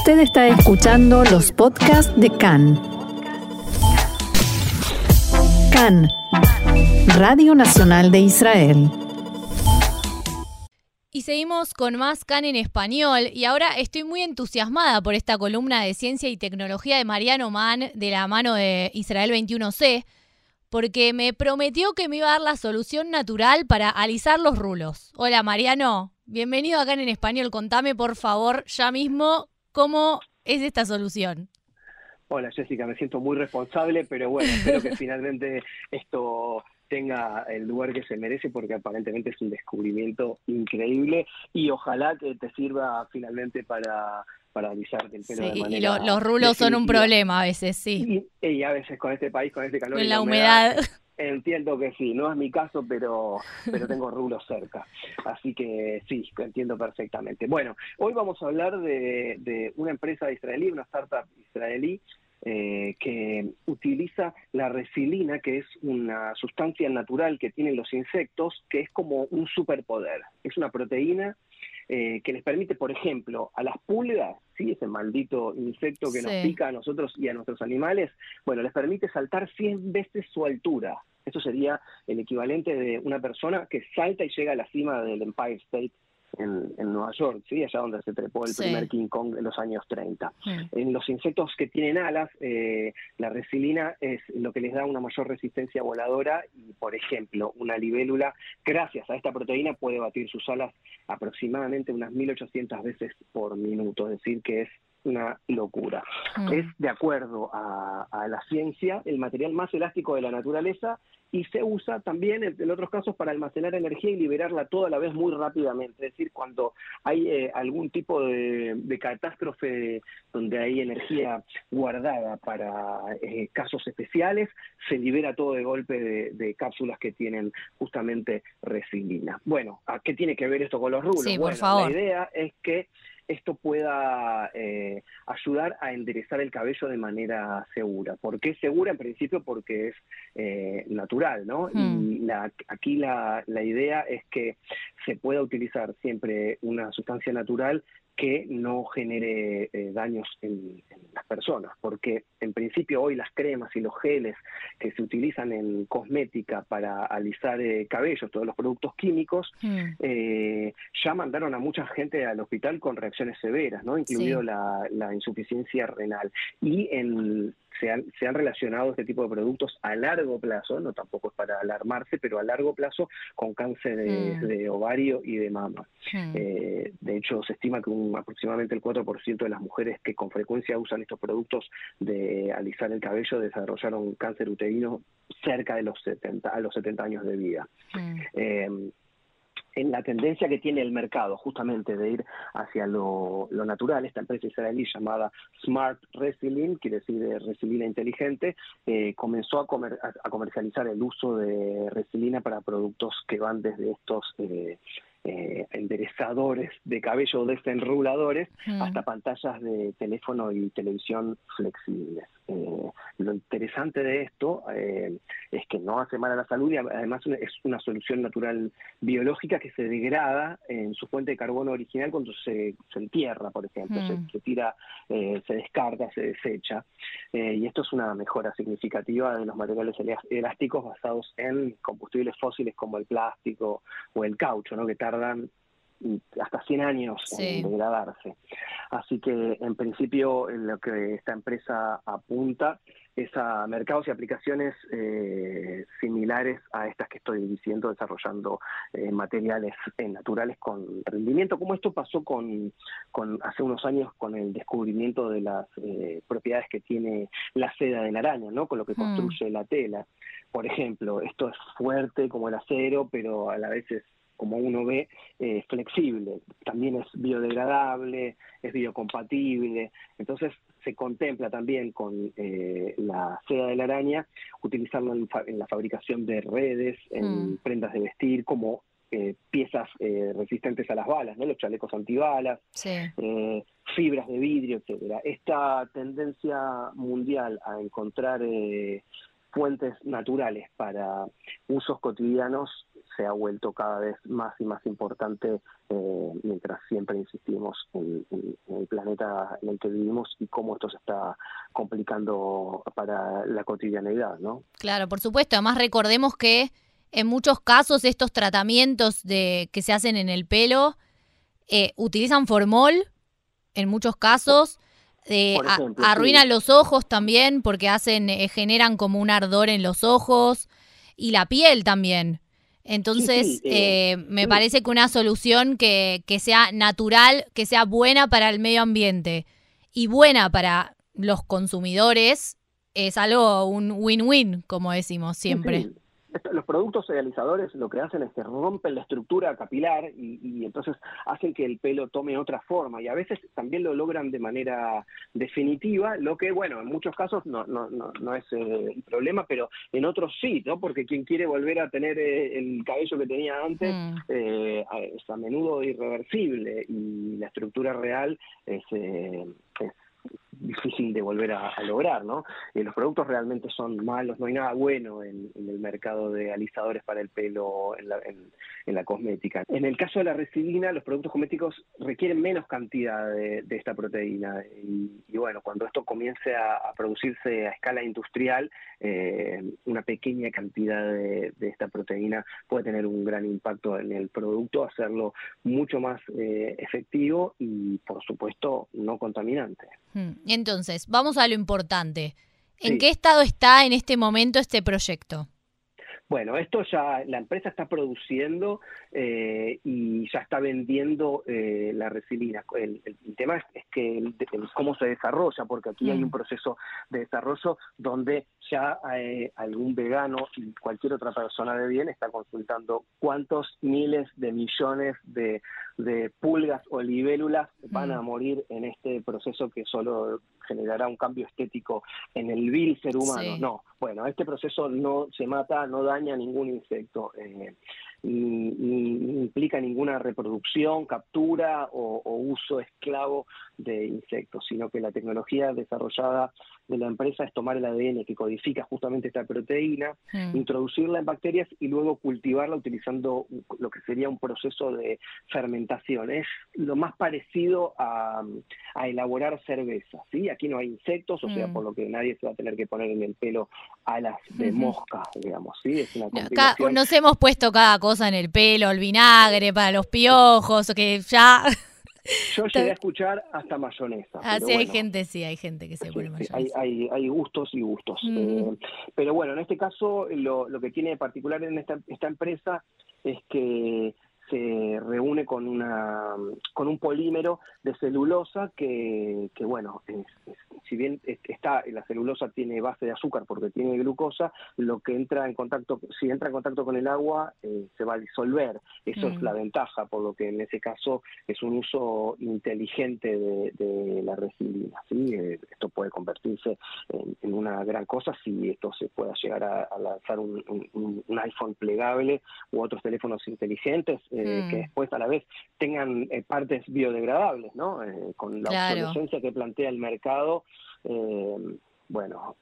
Usted está escuchando los podcasts de CAN. CAN, Radio Nacional de Israel. Y seguimos con más CAN en español y ahora estoy muy entusiasmada por esta columna de ciencia y tecnología de Mariano Mann de la mano de Israel 21C, porque me prometió que me iba a dar la solución natural para alisar los rulos. Hola Mariano, bienvenido acá en español. Contame por favor ya mismo cómo es esta solución. Hola Jessica, me siento muy responsable, pero bueno, espero que finalmente esto tenga el lugar que se merece porque aparentemente es un descubrimiento increíble y ojalá que te sirva finalmente para para alisarte el pelo de manera y los rulos son un problema a veces, sí. Y, a veces con este país, con este calor. Con la, humedad, Entiendo que sí, no es mi caso, pero, pero tengo rulos cerca. Así que sí, entiendo perfectamente. Bueno, hoy vamos a hablar de, de una empresa israelí, una startup israelí, eh, que utiliza la resilina, que es una sustancia natural que tienen los insectos, que es como un superpoder. Es una proteína eh, que les permite, por ejemplo, a las pulgas, ¿sí? ese maldito insecto que nos pica a nosotros y a nuestros animales, bueno, les permite saltar 100 veces su altura. Eso sería el equivalente de una persona que salta y llega a la cima del Empire State en, Nueva York, ¿sí? allá donde se trepó el primer King Kong en los años 30. En los insectos que tienen alas, eh, la resilina es lo que les da una mayor resistencia voladora y, por ejemplo, una libélula, gracias a esta proteína, puede batir sus alas aproximadamente unas 1800 veces por minuto, es decir, que es una locura. Mm. Es, de acuerdo a, la ciencia, el material más elástico de la naturaleza y se usa también, en, otros casos, para almacenar energía y liberarla toda a la vez muy rápidamente. Es decir, cuando hay eh, algún tipo de, catástrofe donde hay energía guardada para eh, casos especiales, se libera todo de golpe de, cápsulas que tienen justamente resilina. Bueno, ¿a qué tiene que ver esto con los rulos? Sí, por favor. La idea es que esto pueda eh, ayudar a enderezar el cabello de manera segura. ¿Por qué segura? En principio porque es eh, natural, ¿no? Y hmm. la, aquí la, la idea es que se pueda utilizar siempre una sustancia natural que no genere eh, daños en, las personas, porque en principio hoy las cremas y los geles que se utilizan en cosmética para alisar eh, cabellos, todos los productos químicos, hmm. eh, ya mandaron a mucha gente al hospital con reacciones severas, ¿no? incluido la, la insuficiencia renal. Y en se han, se han relacionado este tipo de productos a largo plazo, no tampoco es para alarmarse, pero a largo plazo con cáncer de, mm. ovario y de mama. Mm. Eh, de hecho, se estima que un, aproximadamente el 4% de las mujeres que con frecuencia usan estos productos de alisar el cabello desarrollaron cáncer uterino cerca de los 70, a los 70 años de vida. Mm. Eh, en la tendencia que tiene el mercado justamente de ir hacia lo, natural, esta empresa israelí llamada Smart Resilin, quiere decir de resilina inteligente, eh, comenzó a, a, comercializar el uso de resilina para productos que van desde estos eh, eh, enderezadores de cabello desenruladores mm. hasta pantallas de teléfono y televisión flexibles. Eh, lo interesante de esto eh, es que no hace mal a la salud y además es una solución natural biológica que se degrada en su fuente de carbono original cuando se, entierra, por ejemplo, se, mm. se, tira, se descarga, se desecha. y esto es una mejora significativa de los materiales elásticos basados en combustibles fósiles como el plástico o el caucho, ¿no? que tardan hasta 100 años en degradarse. Así que en principio lo que esta empresa apunta es a mercados y aplicaciones eh, similares a estas que estoy diciendo, desarrollando eh, materiales eh, naturales con rendimiento, como esto pasó con, con, hace unos años con el descubrimiento de las propiedades que tiene la seda de la araña, ¿no? con lo que hmm. construye la tela. Por ejemplo, esto es fuerte como el acero, pero a la vez es como uno ve, eh, flexible. También es biodegradable, es biocompatible. Entonces se contempla también con eh, la seda de la araña utilizarlo en, la fabricación de redes, en mm. prendas de vestir, como eh, piezas resistentes a las balas, ¿no? los chalecos antibalas, fibras de vidrio, etcétera. Esta tendencia mundial a encontrar fuentes naturales para usos cotidianos se ha vuelto cada vez más y más importante eh, mientras siempre insistimos en, el planeta en el que vivimos y cómo esto se está complicando para la cotidianeidad, ¿no? Claro, por supuesto. Además recordemos que en muchos casos estos tratamientos de que se hacen en el pelo eh, utilizan formol, en muchos casos. Eh, arruinan los ojos también porque hacen generan como un ardor en los ojos y la piel también. Entonces, eh, me parece que una solución que, que sea natural, que sea buena para el medio ambiente y buena para los consumidores, es algo, un win-win, como decimos siempre los productos realizadores lo que hacen es que rompen la estructura capilar y, entonces hacen que el pelo tome otra forma y a veces también lo logran de manera definitiva, lo que bueno, en muchos casos no, no, no, no es eh, el problema, pero en otros sí, ¿no? Porque quien quiere volver a tener eh, el cabello que tenía antes mm. eh, es a menudo irreversible y la estructura real es, es de volver a, lograr, ¿no? Eh, los productos realmente son malos, no hay nada bueno en, el mercado de alisadores para el pelo en la, en, la, cosmética. En el caso de la residina, los productos cosméticos requieren menos cantidad de, esta proteína y, bueno, cuando esto comience a, producirse a escala industrial, eh, una pequeña cantidad de, esta proteína puede tener un gran impacto en el producto, hacerlo mucho más eh, efectivo y, por supuesto, no contaminante. Hmm. Entonces, vamos a lo importante. ¿En qué estado está en este momento este proyecto? Bueno, esto ya la empresa está produciendo eh, y ya está vendiendo eh, la resilina. El, tema es, que cómo se desarrolla, porque aquí hay un mm. proceso de desarrollo donde ya eh, algún vegano y cualquier otra persona de bien está consultando cuántos miles de millones de, pulgas o libélulas van a mm. morir en este proceso que solo generará un cambio estético en el vil ser humano. No, bueno, este proceso no se mata, no daña ningún insecto. Eh, ni, implica ninguna reproducción, captura o, uso esclavo de insectos, sino que la tecnología desarrollada de la empresa es tomar el ADN que codifica justamente esta proteína, introducirla en bacterias y luego cultivarla utilizando lo que sería un proceso de fermentación. Es lo más parecido a, elaborar cerveza. ¿sí? Aquí no hay insectos, o sea, mm. por lo que nadie se va a tener que poner en el pelo alas de mosca, digamos. ¿sí? Es una nos hemos puesto cada cosa en el pelo, el vinagre para los piojos, que ya... Yo llegué a escuchar hasta mayonesa. Ah, sí, hay gente, sí, hay gente que se pone mayonesa. hay, hay, gustos y gustos. Mm. Eh, pero bueno, en este caso, lo, lo que tiene de particular en esta, esta empresa es que se reúne con una con un polímero de celulosa que, que bueno es, si bien está la celulosa tiene base de azúcar porque tiene glucosa lo que entra en contacto si entra en contacto con el agua eh, se va a disolver eso es mm. la ventaja por lo que en ese caso es un uso inteligente de, la resilina ¿sí? Eh, esto puede convertirse en, una gran cosa si esto se pueda llegar a, lanzar un, un, iPhone plegable u otros teléfonos inteligentes eh, que mm. después a la vez tengan eh, partes biodegradables, ¿no? Eh, con la obsolescencia que plantea el mercado, bueno,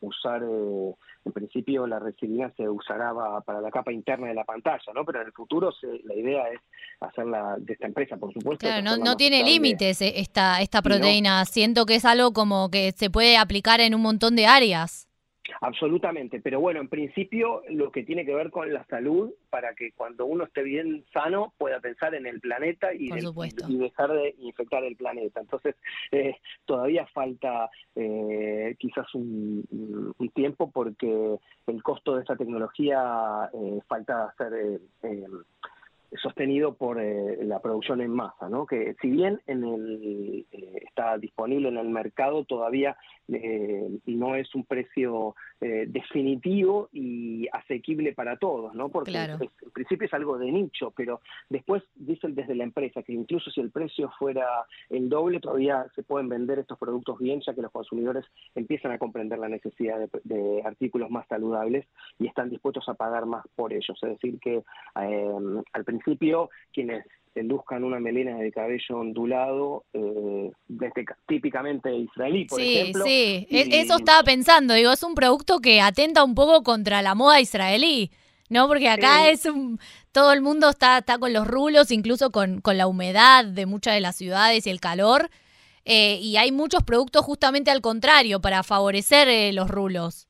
usar, en principio la resilina se usará para la capa interna de la pantalla, ¿no? Pero en el futuro la idea es hacerla de esta empresa, por supuesto. Claro, no, tiene límites esta, esta proteína. Siento que es algo como que se puede aplicar en un montón de áreas. Absolutamente, pero bueno, en principio lo que tiene que ver con la salud, para que cuando uno esté bien sano pueda pensar en el planeta y, dejar de infectar el planeta. Entonces, eh, todavía falta eh, quizás un, tiempo porque el costo de esta tecnología eh, falta ser sostenido por la producción en masa, ¿no? Que si bien en el, está disponible en el mercado, todavía eh, no es un precio eh, definitivo y asequible para todos, ¿no? Porque en principio es algo de nicho, pero después dicen desde la empresa que incluso si el precio fuera el doble, todavía se pueden vender estos productos bien, ya que los consumidores empiezan a comprender la necesidad de, artículos más saludables y están dispuestos a pagar más por ellos. Es decir, que eh, al principio quienes luzcan una melena de cabello ondulado, eh, típicamente israelí, por ejemplo. Sí, sí, e-, eso estaba pensando, digo, es un producto que atenta un poco contra la moda israelí. ¿no? Porque acá es un, todo el mundo está, está con los rulos, incluso con, con la humedad de muchas de las ciudades y el calor. Eh, y hay muchos productos justamente al contrario para favorecer eh, los rulos.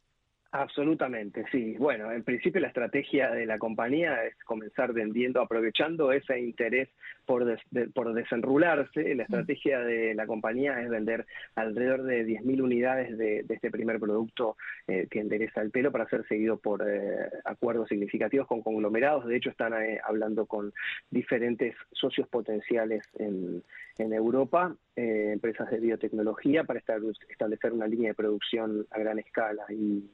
Absolutamente, sí. Bueno, en principio la estrategia de la compañía es comenzar vendiendo, aprovechando ese interés por, por desenrularse. La estrategia de la compañía es vender alrededor de 10.000 unidades de, este primer producto eh, que endereza el pelo para ser seguido por eh, acuerdos significativos con conglomerados. De hecho, están eh, hablando con diferentes socios potenciales en, en Europa, empresas de biotecnología, para establecer una línea de producción a gran escala y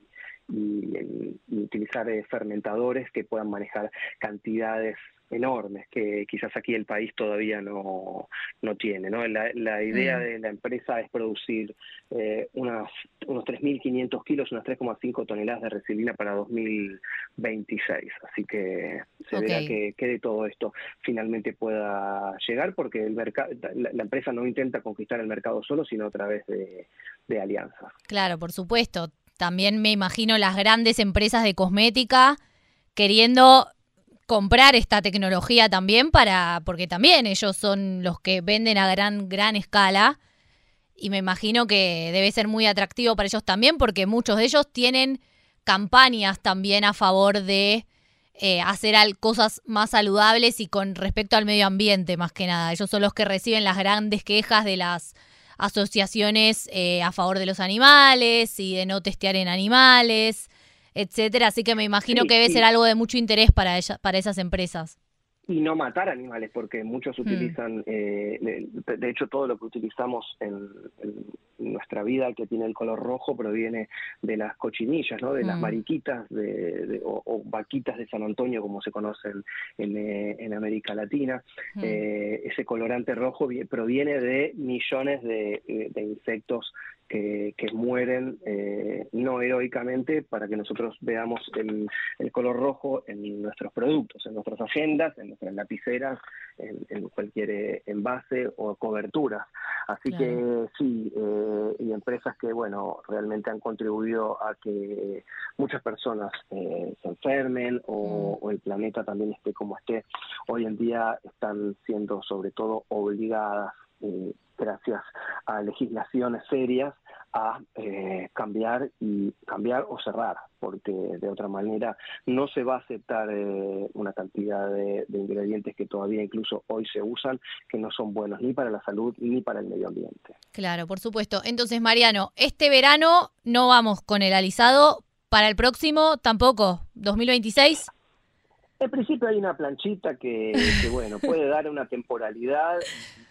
y, utilizar eh, fermentadores que puedan manejar cantidades enormes que quizás aquí el país todavía no, no tiene. ¿no? La, la idea mm. de la empresa es producir eh, unas, unos 3.500 kilos, unas 3,5 toneladas de resilina para 2026. Así que se verá que, que, de todo esto finalmente pueda llegar porque el mercado, la, la, empresa no intenta conquistar el mercado solo, sino a través de, de alianzas. Claro, por supuesto también me imagino las grandes empresas de cosmética queriendo comprar esta tecnología también para, porque también ellos son los que venden a gran, gran escala. Y me imagino que debe ser muy atractivo para ellos también, porque muchos de ellos tienen campañas también a favor de eh, hacer cosas más saludables y con respecto al medio ambiente, más que nada. Ellos son los que reciben las grandes quejas de las asociaciones eh, a favor de los animales y de no testear en animales, etcétera. Así que me imagino que debe ser algo de mucho interés para, ella, para esas empresas y no matar animales, porque muchos hmm. utilizan, eh, de, hecho todo lo que utilizamos en, nuestra vida que tiene el color rojo proviene de las cochinillas, ¿no? de las hmm. mariquitas de, o, vaquitas de San Antonio, como se conocen en, en América Latina. Hmm. Eh, ese colorante rojo proviene de millones de, de insectos que, mueren eh, no heroicamente para que nosotros veamos el, color rojo en nuestros productos, en nuestras agendas, en nuestras lapiceras, en, cualquier eh, envase o cobertura. Así que sí, eh, y empresas que, bueno, realmente han contribuido a que muchas personas se enfermen o, mm. o el planeta también esté como esté, hoy en día están siendo sobre todo obligadas gracias a legislaciones serias, a eh, cambiar y cambiar o cerrar, porque de otra manera no se va a aceptar eh, una cantidad de, ingredientes que todavía incluso hoy se usan que no son buenos ni para la salud ni para el medio ambiente. Claro, por supuesto. Entonces, Mariano, este verano no vamos con el alisado, para el próximo tampoco, 2026. En principio hay una planchita que, que bueno, puede dar una temporalidad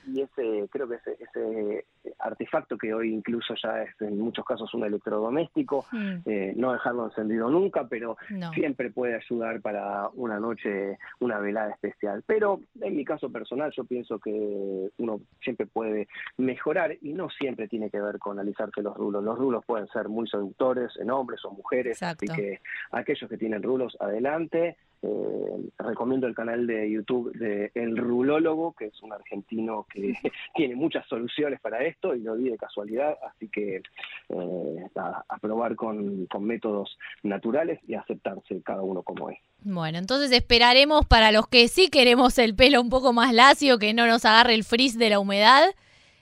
y ese creo que ese, ese artefacto que hoy incluso ya es en muchos casos un electrodoméstico, mm. eh, no dejarlo encendido nunca, pero siempre puede ayudar para una noche, una velada especial. Pero en mi caso personal yo pienso que uno siempre puede mejorar y no siempre tiene que ver con alisarse los rulos. Los rulos pueden ser muy seductores en hombres o mujeres, así que aquellos que tienen rulos, adelante. Eh, recomiendo el canal de YouTube de El Rulólogo, que es un argentino que tiene muchas soluciones para esto y lo di de casualidad, así que eh, a, probar con, con métodos naturales y aceptarse cada uno como es. Bueno, entonces esperaremos para los que sí queremos el pelo un poco más lacio, que no nos agarre el frizz de la humedad.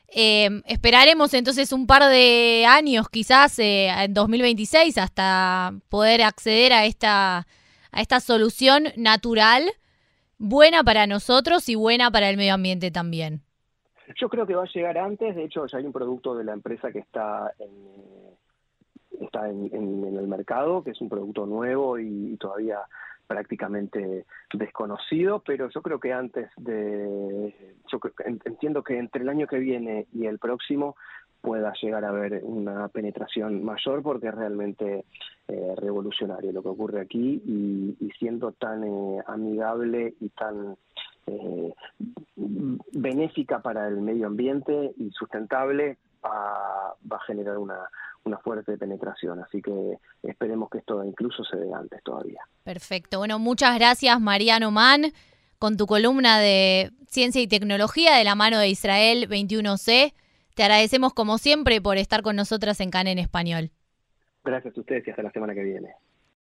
Eh, esperaremos entonces un par de años, quizás en 2026, hasta poder acceder a esta a esta solución natural, buena para nosotros y buena para el medio ambiente también? Yo creo que va a llegar antes, de hecho ya hay un producto de la empresa que está en, está en, el mercado, que es un producto nuevo y, todavía prácticamente desconocido, pero yo creo que antes de, yo entiendo que entre el año que viene y el próximo pueda llegar a haber una penetración mayor porque es realmente eh, revolucionario lo que ocurre aquí y, siendo tan eh, amigable y tan eh, benéfica para el medio ambiente y sustentable va, a generar una, una fuerte penetración. Así que esperemos que esto incluso se dé antes todavía. Perfecto. Bueno, muchas gracias Mariano Mann con tu columna de Ciencia y Tecnología de la mano de Israel 21C. Te agradecemos como siempre por estar con nosotras en CAN en español. Gracias a ustedes y hasta la semana que viene.